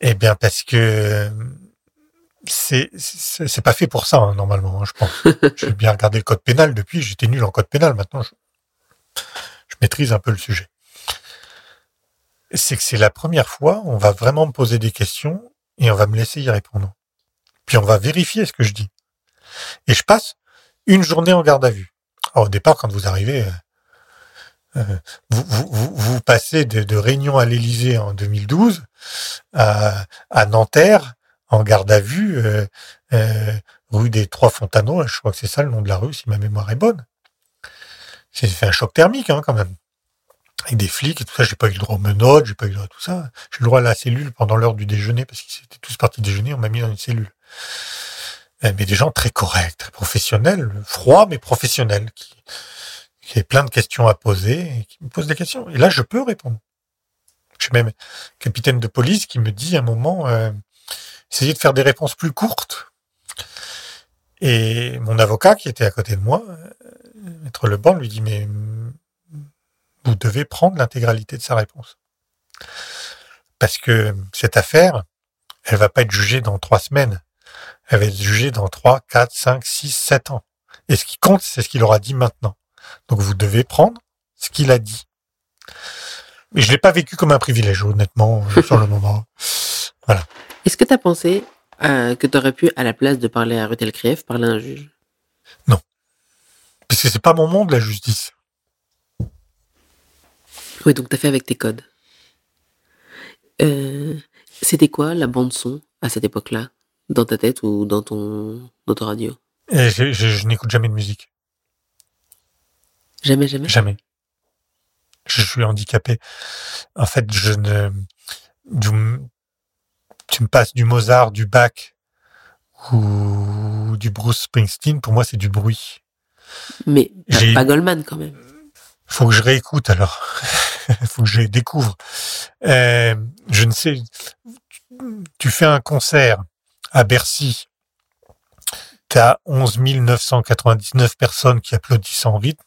Eh bien parce que c'est c'est pas fait pour ça hein, normalement, hein, je pense. j'ai bien regardé le code pénal depuis, j'étais nul en code pénal. Maintenant, je, je maîtrise un peu le sujet. C'est que c'est la première fois, on va vraiment me poser des questions et on va me laisser y répondre. Puis on va vérifier ce que je dis. Et je passe une journée en garde à vue. au départ, quand vous arrivez, euh, euh vous, passez de, de Réunion à l'Élysée en 2012 à, Nanterre en garde à vue, euh, rue des Trois Fontaneaux, je crois que c'est ça le nom de la rue, si ma mémoire est bonne. C'est fait un choc thermique, hein, quand même. Avec des flics et tout ça, j'ai pas eu le droit aux menottes, j'ai pas eu le droit à tout ça. J'ai le droit à la cellule pendant l'heure du déjeuner, parce qu'ils étaient tous partis déjeuner, on m'a mis dans une cellule. Euh, mais des gens très corrects, très professionnels, froids mais professionnels, qui, qui plein de questions à poser, qui me posent des questions. Et là, je peux répondre. J'ai même capitaine de police qui me dit à un moment, euh, essayer de faire des réponses plus courtes. Et mon avocat, qui était à côté de moi, euh, Maître Leban, lui dit, mais vous devez prendre l'intégralité de sa réponse. Parce que cette affaire, elle va pas être jugée dans trois semaines. Elle va être jugée dans trois, quatre, cinq, six, sept ans. Et ce qui compte, c'est ce qu'il aura dit maintenant. Donc vous devez prendre ce qu'il a dit. Mais je l'ai pas vécu comme un privilège, honnêtement, euh, sur le moment. Voilà. Est-ce que tu as pensé euh, que tu aurais pu, à la place de parler à Rutel Krief, parler à un juge? Non. Parce que c'est pas mon monde, la justice. Oui, donc tu as fait avec tes codes. Euh, c'était quoi la bande-son à cette époque-là? Dans ta tête ou dans ton, dans ton radio? Je, je n'écoute jamais de musique. Jamais, jamais? Jamais. Je suis handicapé. En fait, je ne tu me passes du Mozart, du Bach ou du Bruce Springsteen, pour moi c'est du bruit. Mais pas Goldman quand même. Faut que je réécoute alors. faut que je découvre. Euh, je ne sais. Tu fais un concert à Bercy. Tu as 11 999 personnes qui applaudissent en rythme.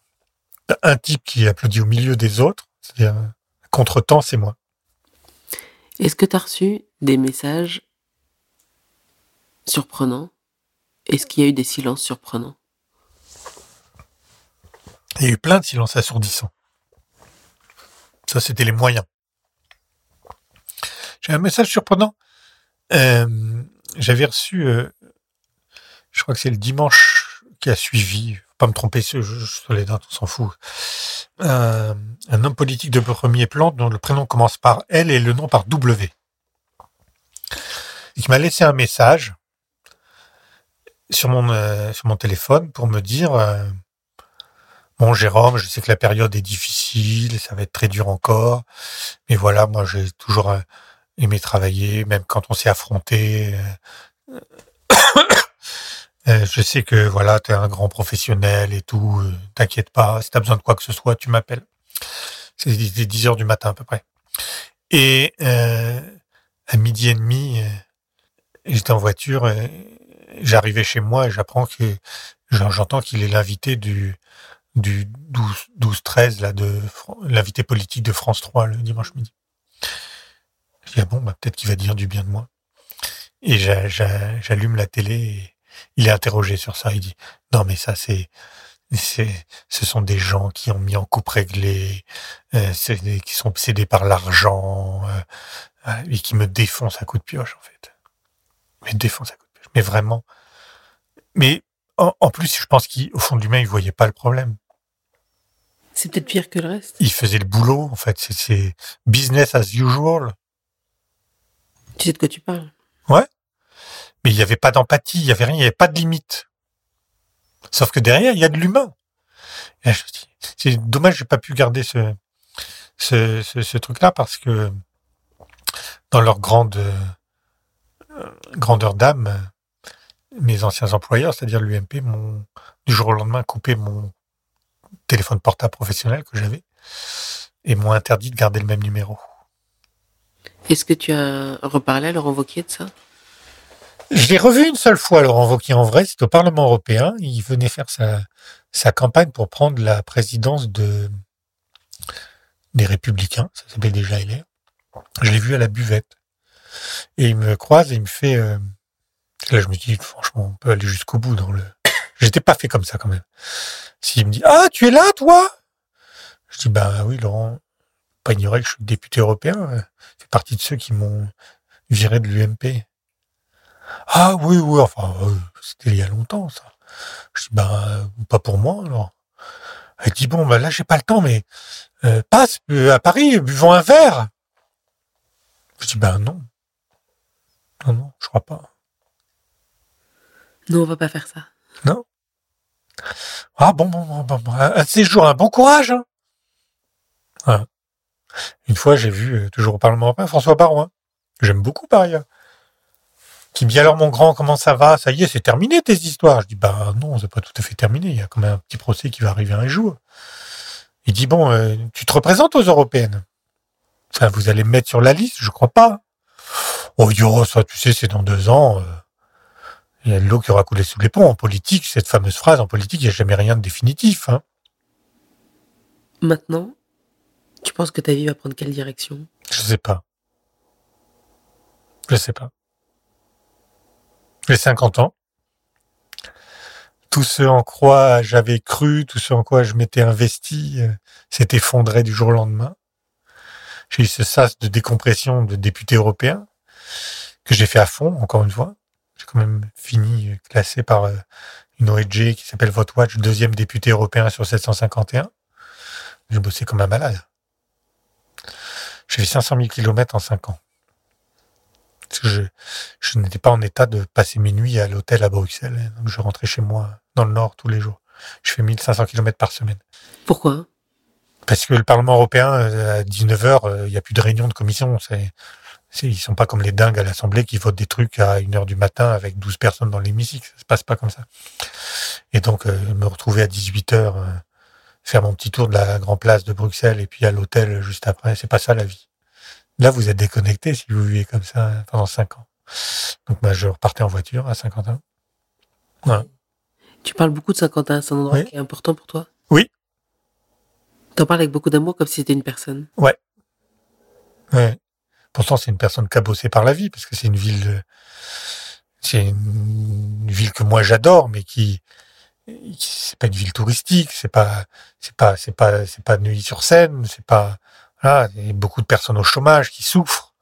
un type qui applaudit au milieu des autres. C'est-à-dire, contre-temps, c'est moi. Est-ce que tu as reçu des messages surprenants? Est-ce qu'il y a eu des silences surprenants? Il y a eu plein de silences assourdissants. Ça, c'était les moyens. J'ai un message surprenant. Euh, j'avais reçu, euh, je crois que c'est le dimanche qui a suivi, faut pas me tromper sur, sur les dates, on s'en fout. Euh, un homme politique de premier plan dont le prénom commence par L et le nom par W. Et qui m'a laissé un message sur mon euh, sur mon téléphone pour me dire bon Jérôme, je sais que la période est difficile, ça va être très dur encore, mais voilà, moi j'ai toujours aimé travailler, même quand on s'est affronté. euh, euh, je sais que voilà, tu es un grand professionnel et tout, euh, t'inquiète pas, si tu as besoin de quoi que ce soit, tu m'appelles. C'est 10 heures du matin à peu près. Et euh, à midi et demi, j'étais en voiture, j'arrivais chez moi et j'apprends que j'en- j'entends qu'il est l'invité du du 12 12 13 là de l'invité politique de France 3 le dimanche midi. Dis ah bon bah peut-être qu'il va dire du bien de moi. Et j'a- j'a- j'allume la télé et il est interrogé sur ça. Il dit non mais ça c'est c'est ce sont des gens qui ont mis en coupe réglée, euh, c'est des- qui sont obsédés par l'argent euh, euh, et qui me défoncent à coups de pioche en fait. Me défoncent à coups de pioche. Mais vraiment. Mais en, en plus, je pense qu'au fond de lui-même, il voyait pas le problème. C'est peut-être pire que le reste. Il faisait le boulot, en fait. C'est- C'est business as usual. Tu sais de quoi tu parles. Mais il n'y avait pas d'empathie, il n'y avait rien, il n'y avait pas de limite. Sauf que derrière, il y a de l'humain. C'est dommage, j'ai pas pu garder ce, ce, ce, truc-là parce que dans leur grande euh, grandeur d'âme, mes anciens employeurs, c'est-à-dire l'UMP, m'ont du jour au lendemain coupé mon téléphone portable professionnel que j'avais et m'ont interdit de garder le même numéro. Est-ce que tu as reparlé à Laurent Wauquiez de ça? Je l'ai revu une seule fois, Laurent Wauquiez, en vrai, c'était au Parlement européen. Il venait faire sa, campagne pour prendre la présidence de, des Républicains. Ça s'appelait déjà LR. Je l'ai vu à la buvette. Et il me croise et il me fait... euh, Là, je me dis, franchement, on peut aller jusqu'au bout dans le... J'étais pas fait comme ça, quand même. S'il me dit, ah, tu es là, toi? Je dis, bah oui, Laurent, pas ignorer que je suis député européen. euh, Je fais partie de ceux qui m'ont viré de l'UMP. Ah oui, oui, enfin, euh, c'était il y a longtemps, ça. Je dis, ben, euh, pas pour moi, alors. Elle dit, bon, ben là, j'ai pas le temps, mais euh, passe euh, à Paris, buvons un verre. Je dis, ben non. Non, non, je crois pas. Non, on va pas faire ça. Non. Ah bon, bon, bon, bon, bon, un un de ces jours, un bon courage. hein. Voilà. Une fois, j'ai vu, euh, toujours au Parlement européen, François Barouin. J'aime beaucoup par. Qui me dit alors mon grand, comment ça va? Ça y est, c'est terminé tes histoires. Je dis bah non, c'est pas tout à fait terminé. Il y a quand même un petit procès qui va arriver un jour. Il dit bon, euh, tu te représentes aux européennes? Enfin, vous allez me mettre sur la liste? Je crois pas. Oh yo, ça, tu sais, c'est dans deux ans. euh, il y a de l'eau qui aura coulé sous les ponts. En politique, cette fameuse phrase, en politique, il n'y a jamais rien de définitif. Hein. Maintenant, tu penses que ta vie va prendre quelle direction? Je sais pas. Je sais pas. J'ai 50 ans. Tout ce en quoi j'avais cru, tout ce en quoi je m'étais investi, euh, s'est effondré du jour au lendemain. J'ai eu ce sas de décompression de député européen que j'ai fait à fond, encore une fois. J'ai quand même fini euh, classé par euh, une ONG qui s'appelle VoteWatch, deuxième député européen sur 751. J'ai bossé comme un malade. J'ai fait 500 000 kilomètres en 5 ans. Parce que je, je n'étais pas en état de passer mes nuits à l'hôtel à Bruxelles. Donc je rentrais chez moi dans le nord tous les jours. Je fais 1500 kilomètres par semaine. Pourquoi? Parce que le Parlement européen, euh, à 19h, il n'y a plus de réunion de commission. C'est, c'est, ils sont pas comme les dingues à l'Assemblée qui votent des trucs à 1h du matin avec 12 personnes dans l'hémicycle. Ça se passe pas comme ça. Et donc, euh, me retrouver à 18h, euh, faire mon petit tour de la Grand Place de Bruxelles et puis à l'hôtel juste après, c'est pas ça la vie. Là, vous êtes déconnecté si vous vivez comme ça pendant 5 ans. Donc, bah, je repartais en voiture à 50 ans. Voilà. Tu parles beaucoup de Saint-Quentin, c'est un endroit Oui. qui est important pour toi? Oui. T'en parles avec beaucoup d'amour comme si c'était une personne. Ouais. Pourtant, c'est une personne cabossée par la vie, parce que c'est une ville, c'est une ville que moi j'adore, mais qui, qui- c'est pas une ville touristique, c'est pas, c'est pas, c'est pas, c'est pas Neuilly-sur-Seine, c'est pas, voilà, il y a beaucoup de personnes au chômage qui souffrent.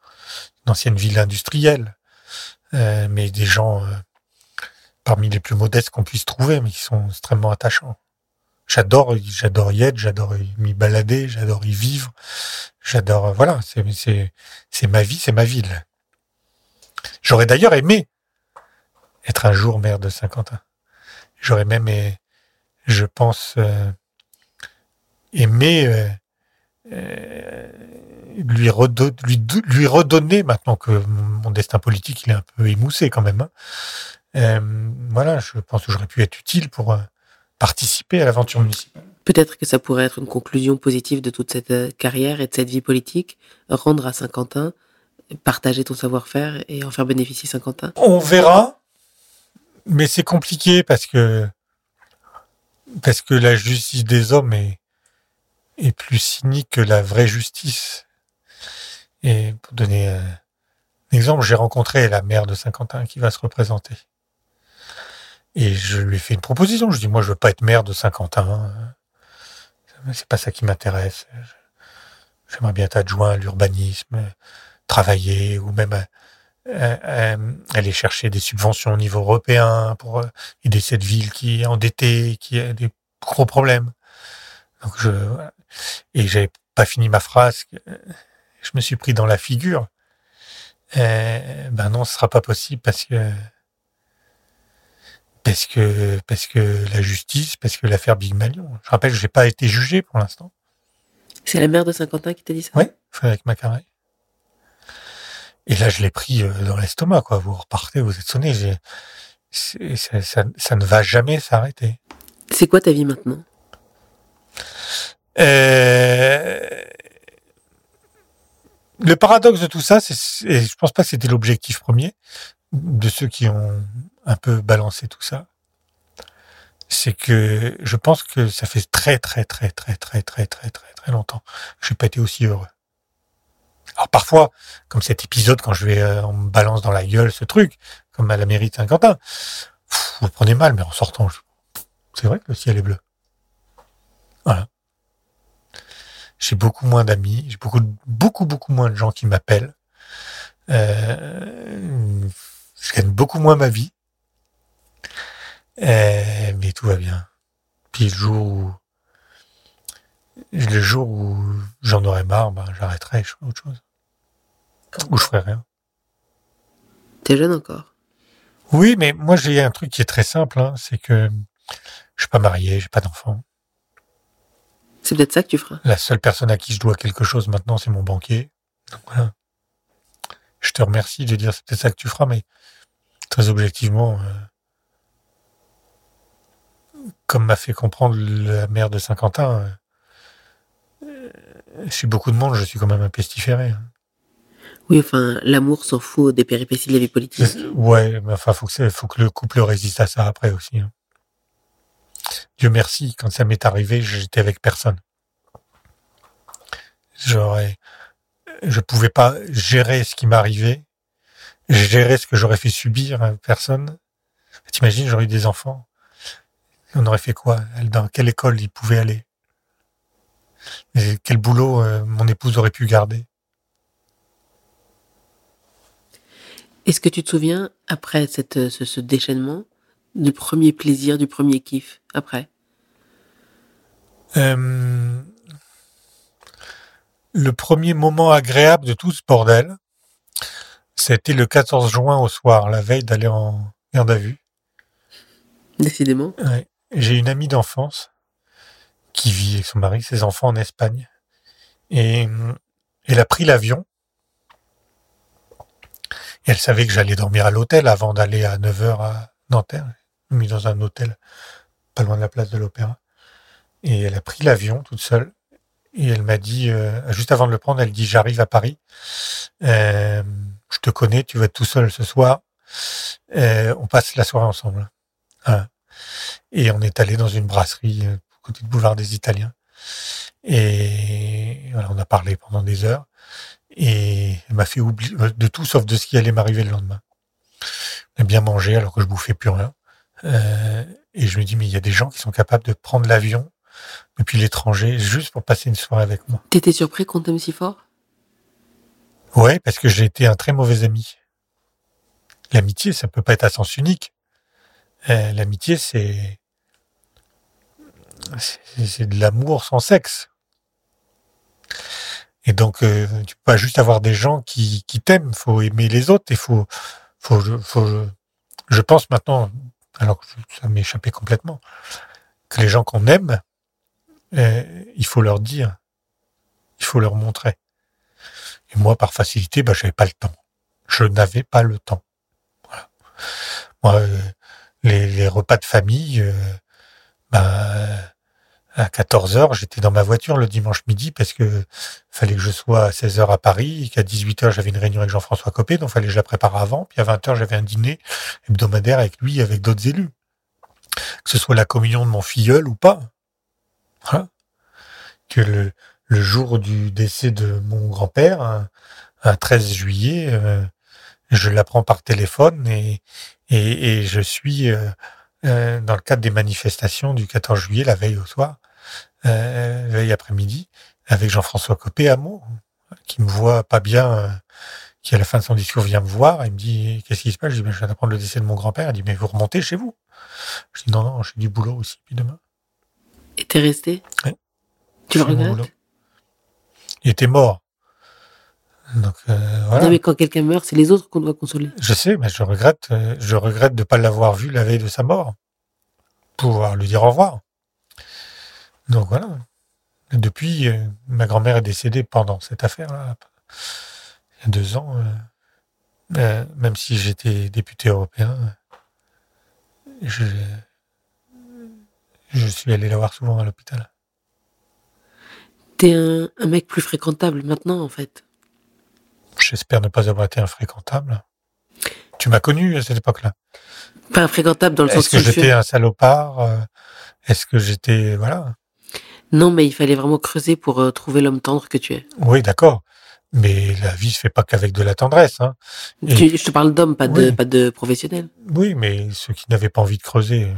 Une ancienne ville industrielle, euh, mais des gens, euh, parmi les plus modestes qu'on puisse trouver, mais qui sont extrêmement attachants. J'adore, j'adore y être, j'adore m'y balader, j'adore y vivre, j'adore, voilà, c'est, c'est, c'est ma vie, c'est ma ville. J'aurais d'ailleurs aimé être un jour maire de Saint-Quentin. J'aurais même, je pense, euh, aimé euh, euh, lui, lui, redonner, maintenant que mon destin politique il est un peu émoussé quand même. Hein. voilà, je pense que j'aurais pu être utile pour participer à l'aventure municipale. Peut-être que ça pourrait être une conclusion positive de toute cette carrière et de cette vie politique, rendre à Saint-Quentin, partager ton savoir-faire et en faire bénéficier Saint-Quentin. On verra mais c'est compliqué parce que parce que la justice des hommes est, est plus cynique que la vraie justice. Et pour donner un exemple, j'ai rencontré la mère de Saint-Quentin qui va se représenter. Et je lui ai fait une proposition. Je dis, moi, je veux pas être maire de Saint-Quentin. C'est pas ça qui m'intéresse. J'aimerais bien être adjoint à l'urbanisme, travailler, ou même euh, euh, aller chercher des subventions au niveau européen pour euh, aider cette ville qui est endettée, qui a des gros problèmes. Et j'avais pas fini ma phrase, je me suis pris dans la figure. ben non, ce sera pas possible parce que parce que parce que la justice, parce que l'affaire Big Malion. Je rappelle, j'ai pas été jugé pour l'instant. C'est la mère de Saint-Quentin qui t'a dit ça? Oui, Frédéric Macaré. Et là, je l'ai pris euh, dans l'estomac, quoi. Vous repartez, vous êtes sonné. Ça, ça, ça, ne va jamais s'arrêter. C'est quoi ta vie maintenant? euh... Le paradoxe de tout ça, c'est, et je pense pas que c'était l'objectif premier de ceux qui ont un peu balancé tout ça, c'est que je pense que ça fait très très très très très très très très très longtemps que j'ai pas été aussi heureux. Alors parfois, comme cet épisode, quand je vais, euh, on me balance dans la gueule ce truc, comme à la mairie de Saint-Quentin, vous prenez mal, mais en sortant, c'est vrai que le ciel est bleu. Voilà. J'ai beaucoup moins d'amis, j'ai beaucoup, beaucoup, beaucoup moins de gens qui m'appellent. Euh, je gagne beaucoup moins ma vie. Euh, mais tout va bien. Puis le jour où le jour où j'en aurai marre, ben, j'arrêterai, je ferai autre chose. Ou je ferai rien. T'es jeune encore. Oui, mais moi j'ai un truc qui est très simple, hein, c'est que je suis pas marié, j'ai pas d'enfant. C'est peut-être ça que tu feras. La seule personne à qui je dois quelque chose maintenant, c'est mon banquier. Donc voilà. Je te remercie de dire c'est peut-être ça que tu feras, mais très objectivement, euh, comme m'a fait comprendre la mère de Saint-Quentin, euh, suis beaucoup de monde, je suis quand même un pestiféré. Hein. Oui, enfin, l'amour s'en fout des péripéties de la vie politique. Ouais, mais enfin, faut que, faut que le couple résiste à ça après aussi. Hein. Dieu merci, quand ça m'est arrivé, j'étais avec personne. J'aurais, je pouvais pas gérer ce qui m'arrivait, gérer ce que j'aurais fait subir à personne. T'imagines, j'aurais eu des enfants. On aurait fait quoi? Dans quelle école ils pouvaient aller? Quel boulot euh, mon épouse aurait pu garder? Est-ce que tu te souviens, après ce, déchaînement, du premier plaisir, du premier kiff, après? Euh, Le premier moment agréable de tout ce bordel, c'était le 14 juin au soir, la veille d'aller en garde à vue. Décidément. J'ai une amie d'enfance qui vit avec son mari, ses enfants en Espagne. Et elle a pris l'avion. Et elle savait que j'allais dormir à l'hôtel avant d'aller à 9h à Nanterre. Mis dans un hôtel pas loin de la place de l'Opéra. Et elle a pris l'avion toute seule. Et elle m'a dit, euh, juste avant de le prendre, elle dit, j'arrive à Paris. Euh, je te connais, tu vas être tout seul ce soir. Euh, on passe la soirée ensemble. Et on est allé dans une brasserie côté de boulevard des Italiens. Et voilà, on a parlé pendant des heures. Et elle m'a fait oublier de tout sauf de ce qui allait m'arriver le lendemain. On a bien mangé alors que je bouffais plus rien. Euh, et je me dis, mais il y a des gens qui sont capables de prendre l'avion depuis l'étranger juste pour passer une soirée avec moi. T'étais surpris qu'on t'aime si fort? Ouais, parce que j'ai été un très mauvais ami. L'amitié, ça peut pas être à sens unique. Euh, L'amitié, c'est c'est de l'amour sans sexe. Et donc, euh, tu peux pas juste avoir des gens qui, qui t'aiment. faut aimer les autres. Il faut, faut, faut, je pense maintenant, alors que ça échappé complètement, que les gens qu'on aime, euh, il faut leur dire, il faut leur montrer. Et moi, par facilité, bah, j'avais pas le temps. Je n'avais pas le temps. Voilà. Moi, euh, les, les repas de famille, euh, bah, à 14 heures, j'étais dans ma voiture le dimanche midi parce que fallait que je sois à 16 heures à Paris et qu'à 18 heures, j'avais une réunion avec Jean-François Copé, donc fallait que je la prépare avant. Puis à 20 heures, j'avais un dîner hebdomadaire avec lui, et avec d'autres élus. Que ce soit la communion de mon filleul ou pas. Voilà. Que le, le jour du décès de mon grand-père, un, un 13 juillet, euh, je l'apprends par téléphone et, et, et je suis euh, euh, dans le cadre des manifestations du 14 juillet, la veille au soir, euh, veille après-midi, avec Jean-François Copé à Meaux, qui me voit pas bien, euh, qui à la fin de son discours vient me voir, et il me dit qu'est-ce qui se passe? Je dis ben, je viens d'apprendre le décès de mon grand-père. Il dit mais vous remontez chez vous? Je dis non non, j'ai du boulot aussi puis demain. Et t'es resté? Ouais. Tu le regrettes? Il était mort. Donc euh, voilà. Non, mais quand quelqu'un meurt, c'est les autres qu'on doit consoler. Je sais, mais je regrette, euh, je regrette de pas l'avoir vu la veille de sa mort, pouvoir lui dire au revoir. Donc voilà. Depuis, euh, ma grand-mère est décédée pendant cette affaire-là, il y a deux ans. euh, même si j'étais député européen, je, je suis allé la voir souvent à l'hôpital. T'es un, un mec plus fréquentable maintenant, en fait. J'espère ne pas avoir été infréquentable. Tu m'as connu à cette époque-là. Pas infréquentable dans le sens Est-ce que sulfureux. j'étais un salopard euh, Est-ce que j'étais voilà Non, mais il fallait vraiment creuser pour euh, trouver l'homme tendre que tu es. Oui, d'accord. Mais la vie se fait pas qu'avec de la tendresse. Hein. Tu- je te parle d'homme, pas de, pas de professionnel. Oui, mais ceux qui n'avaient pas envie de creuser,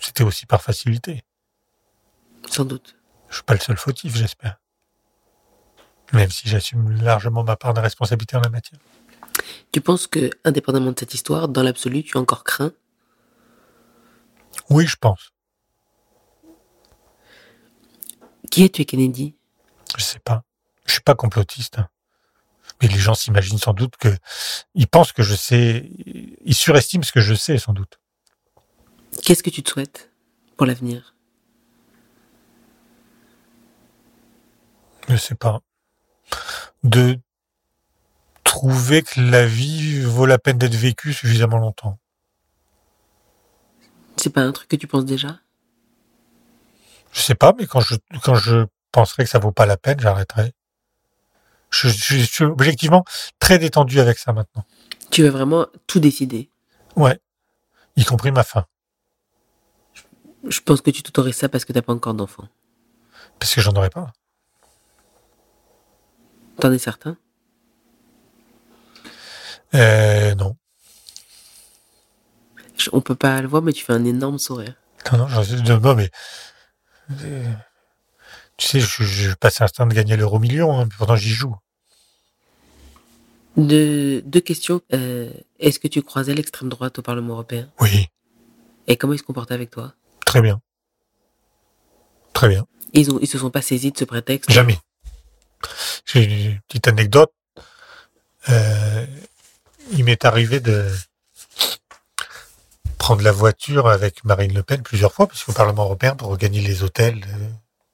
c'était aussi par facilité. Sans doute. Je suis pas le seul fautif, j'espère. Même si j'assume largement ma part de responsabilité en la matière. Tu penses que, indépendamment de cette histoire, dans l'absolu, tu as encore craint? Oui, je pense. Qui est tu Kennedy? Je sais pas. Je suis pas complotiste. hein. Mais les gens s'imaginent sans doute que ils pensent que je sais. Ils surestiment ce que je sais, sans doute. Qu'est-ce que tu te souhaites pour l'avenir? Je sais pas. De trouver que la vie vaut la peine d'être vécue suffisamment longtemps. C'est pas un truc que tu penses déjà? Je sais pas, mais quand je quand je penserai que ça vaut pas la peine, j'arrêterai. Je, je- je suis objectivement très détendu avec ça maintenant. Tu veux vraiment tout décider? Ouais. Y compris ma fin. Je pense que tu t'autorises ça parce que t'as pas encore d'enfant. Parce que j'en aurais pas. T'en es certain? Euh, non. Je- On peut pas le voir, mais tu fais un énorme sourire. Non, non, sais, non, mais, euh, tu sais, je, je passe un instant de gagner l'euro million, hein, mais pourtant j'y joue. De, deux questions. Euh, Est-ce que tu croisais l'extrême droite au Parlement européen? Oui, Et comment ils se comportaient avec toi? Très bien. Très bien. ils, ont, ils se sont pas saisis de ce prétexte? Jamais. J'ai une petite anecdote. Euh, il m'est arrivé de prendre la voiture avec Marine Le Pen plusieurs fois, puisqu'au Parlement européen, pour regagner les hôtels, euh,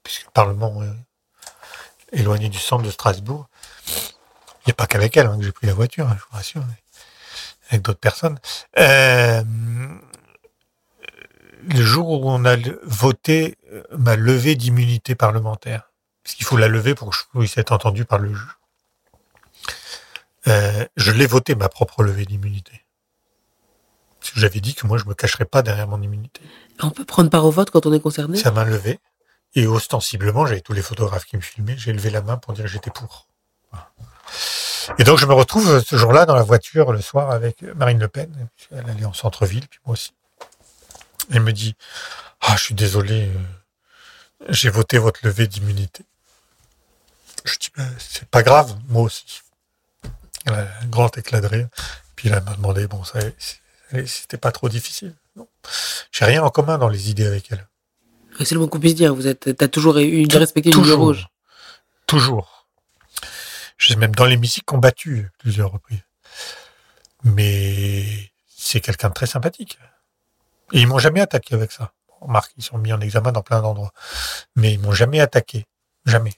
puisque le Parlement est éloigné du centre de Strasbourg. Il n'y a pas qu'avec elle hein, que j'ai pris la voiture, hein, je vous rassure, mais avec d'autres personnes. Euh, le jour où on a voté euh, ma levée d'immunité parlementaire, parce qu'il faut la lever pour que je puisse être entendu par le juge. Euh, je l'ai voté, ma propre levée d'immunité. Parce que j'avais dit que moi, je me cacherais pas derrière mon immunité. On peut prendre part au vote quand on est concerné? Ça m'a levé. Et ostensiblement, j'avais tous les photographes qui me filmaient, j'ai levé la main pour dire que j'étais pour. Voilà. Et donc, je me retrouve ce jour-là dans la voiture le soir avec Marine Le Pen. Elle allait en centre-ville, puis moi aussi. Elle me dit, ah, je suis désolé, euh, j'ai voté votre levée d'immunité. Je dis, Ben, c'est pas grave, moi aussi. Un grand éclat de rire. Puis elle m'a demandé, bon, ça, C'était pas trop difficile. Non. J'ai rien en commun dans les idées avec elle. C'est le moins qu'on puisse dire. Vous êtes, t'as toujours eu de respecter une ligne rouge. Toujours. J'ai même dans l'hémicycle combattu plusieurs reprises. Mais c'est quelqu'un de très sympathique. Et ils m'ont jamais attaqué avec ça. Remarque, ils sont mis en examen dans plein d'endroits. Mais ils m'ont jamais attaqué. Jamais.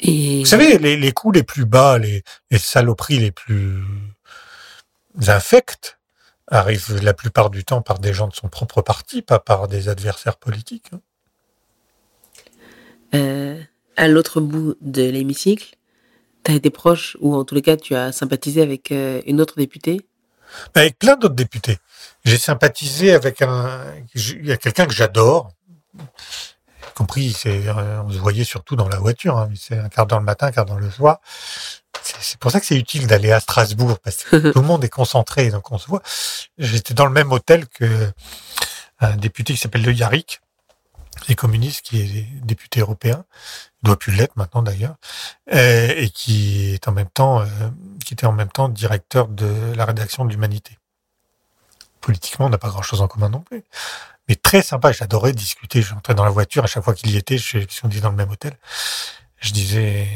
Et Vous savez, les, les coups les plus bas, les, les saloperies les plus infectes arrivent la plupart du temps par des gens de son propre parti, pas par des adversaires politiques. hein. euh, à l'autre bout de l'hémicycle, t'as été proche, ou en tous les cas, tu as sympathisé avec euh, une autre députée? Avec plein d'autres députés. J'ai sympathisé avec un, il y a quelqu'un que j'adore. Compris, euh, on se voyait surtout dans la voiture. hein, c'est un quart d'heure le matin, un quart d'heure le soir. C'est pour ça que c'est utile d'aller à Strasbourg parce que tout le monde est concentré, donc on se voit. J'étais dans le même hôtel que un député qui s'appelle Le Yarrick, les communistes, qui est député européen, il doit plus l'être maintenant d'ailleurs, euh, et qui est en même temps, euh, qui était en même temps directeur de la rédaction de l'Humanité. Politiquement, on n'a pas grand-chose en commun non plus, très sympa. J'adorais discuter. J'entrais dans la voiture à chaque fois qu'il y était, je, si on dit dans le même hôtel. Je disais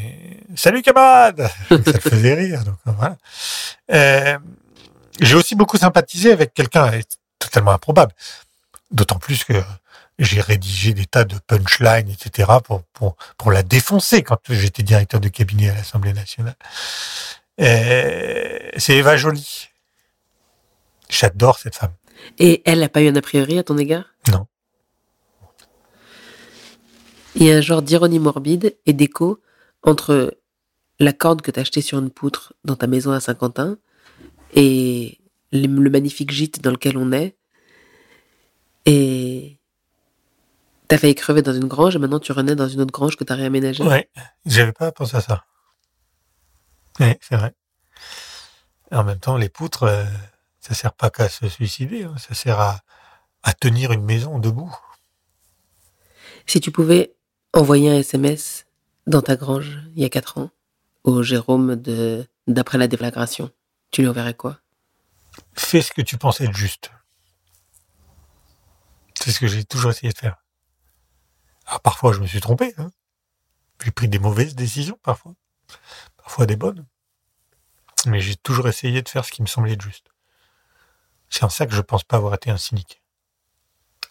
salut camarade, ça le faisait rire. Voilà. Euh, j'ai aussi beaucoup sympathisé avec quelqu'un totalement improbable. D'autant plus que j'ai rédigé des tas de punchlines, etc. pour pour pour la défoncer quand j'étais directeur de cabinet à l'Assemblée nationale. Euh, c'est Eva Joly. J'adore cette femme. Et elle n'a pas eu un a priori à ton égard? Non. Il y a un genre d'ironie morbide et d'écho entre la corde que t'as achetée sur une poutre dans ta maison à Saint-Quentin et le, magnifique gîte dans lequel on est. Et t'as failli crever dans une grange et maintenant tu renais dans une autre grange que t'as réaménagée. Ouais, j'avais pas pensé à ça. Ouais, c'est vrai. En même temps, les poutres, euh, ça sert pas qu'à se suicider, hein, ça sert à, à tenir une maison debout. Si tu pouvais envoyer un SMS dans ta grange il y a quatre ans au Jérôme de d'après la déflagration, tu lui enverrais quoi? Fais ce que tu penses être juste. C'est ce que j'ai toujours essayé de faire. Alors parfois, je me suis trompé. Hein. J'ai pris des mauvaises décisions parfois, parfois des bonnes. Mais j'ai toujours essayé de faire ce qui me semblait être juste. C'est en ça que je pense pas avoir été un cynique.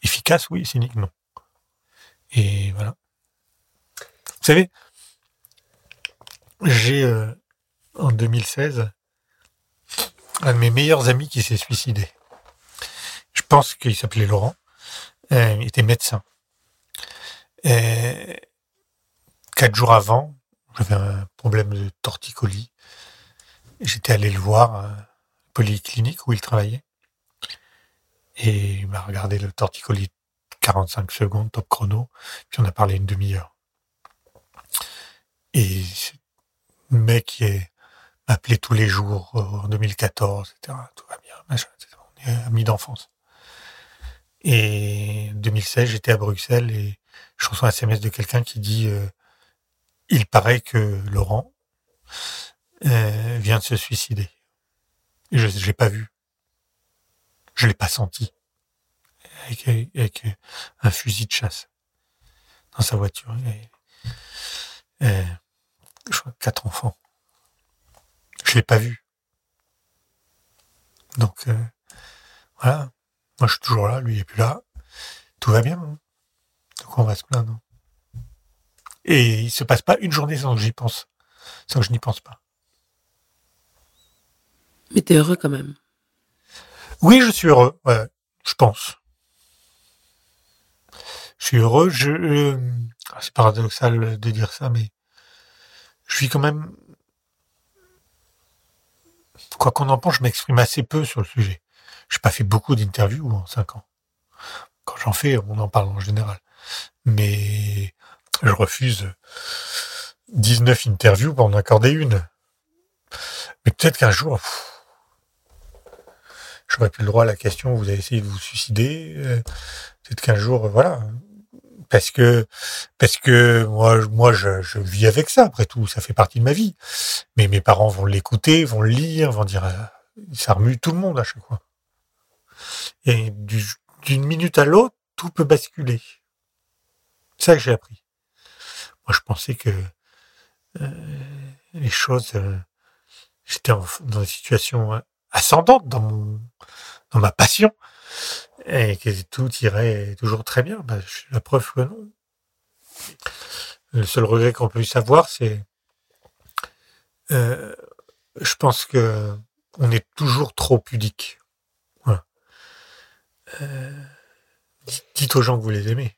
Efficace, oui, cynique, non. Et voilà. Vous savez, j'ai euh, en 2016 un de mes meilleurs amis qui s'est suicidé. Je pense qu'il s'appelait Laurent. Euh, il était médecin. Et quatre jours avant, j'avais un problème de torticolis. J'étais allé le voir à la polyclinique où il travaillait. Et il m'a regardé le torticolis 45 secondes, top chrono, puis on a parlé une demi-heure. Et le mec qui est m'appelait tous les jours euh, en 2014, etc. Tout va bien, machin, etc. On est amis d'enfance. Et en 2016, j'étais à Bruxelles et je reçois un SMS de quelqu'un qui dit euh, il paraît que Laurent euh, vient de se suicider. Je ne l'ai pas vu. Je l'ai pas senti. Avec, un fusil de chasse dans sa voiture. Et, je crois quatre enfants. Je l'ai pas vu. Donc euh, voilà. Moi, je suis toujours là, lui il est plus là. Tout va bien. hein. Donc on va se plaindre. Et il se passe pas une journée sans que j'y pense, sans que je n'y pense pas. Mais t'es heureux quand même. Oui, je suis heureux. Ouais, je pense. Je suis heureux. Je, euh, c'est paradoxal de dire ça, mais je suis quand même. Quoi qu'on en pense, je m'exprime assez peu sur le sujet. J'ai pas fait beaucoup d'interviews en cinq ans. Quand j'en fais, on en parle en général. Mais je refuse 19 interviews pour en accorder une. Mais peut-être qu'un jour, j'aurais plus le droit à la question, vous avez essayé de vous suicider. euh, Peut-être qu'un jour, euh, voilà. Parce que, parce que moi, moi, je, je vis avec ça. Après tout, ça fait partie de ma vie. Mais mes parents vont l'écouter, vont le lire, vont dire, euh, ça remue tout le monde à chaque fois. Et d'une minute à l'autre, tout peut basculer. C'est ça que j'ai appris. Moi, je pensais que euh, les choses, j'étais dans une situation ascendante dans mon, dans ma passion et que tout irait toujours très bien. Bah, la preuve que non. Le seul regret qu'on peut savoir, c'est, euh, je pense que on est toujours trop pudique. Euh, dites aux gens que vous les aimez.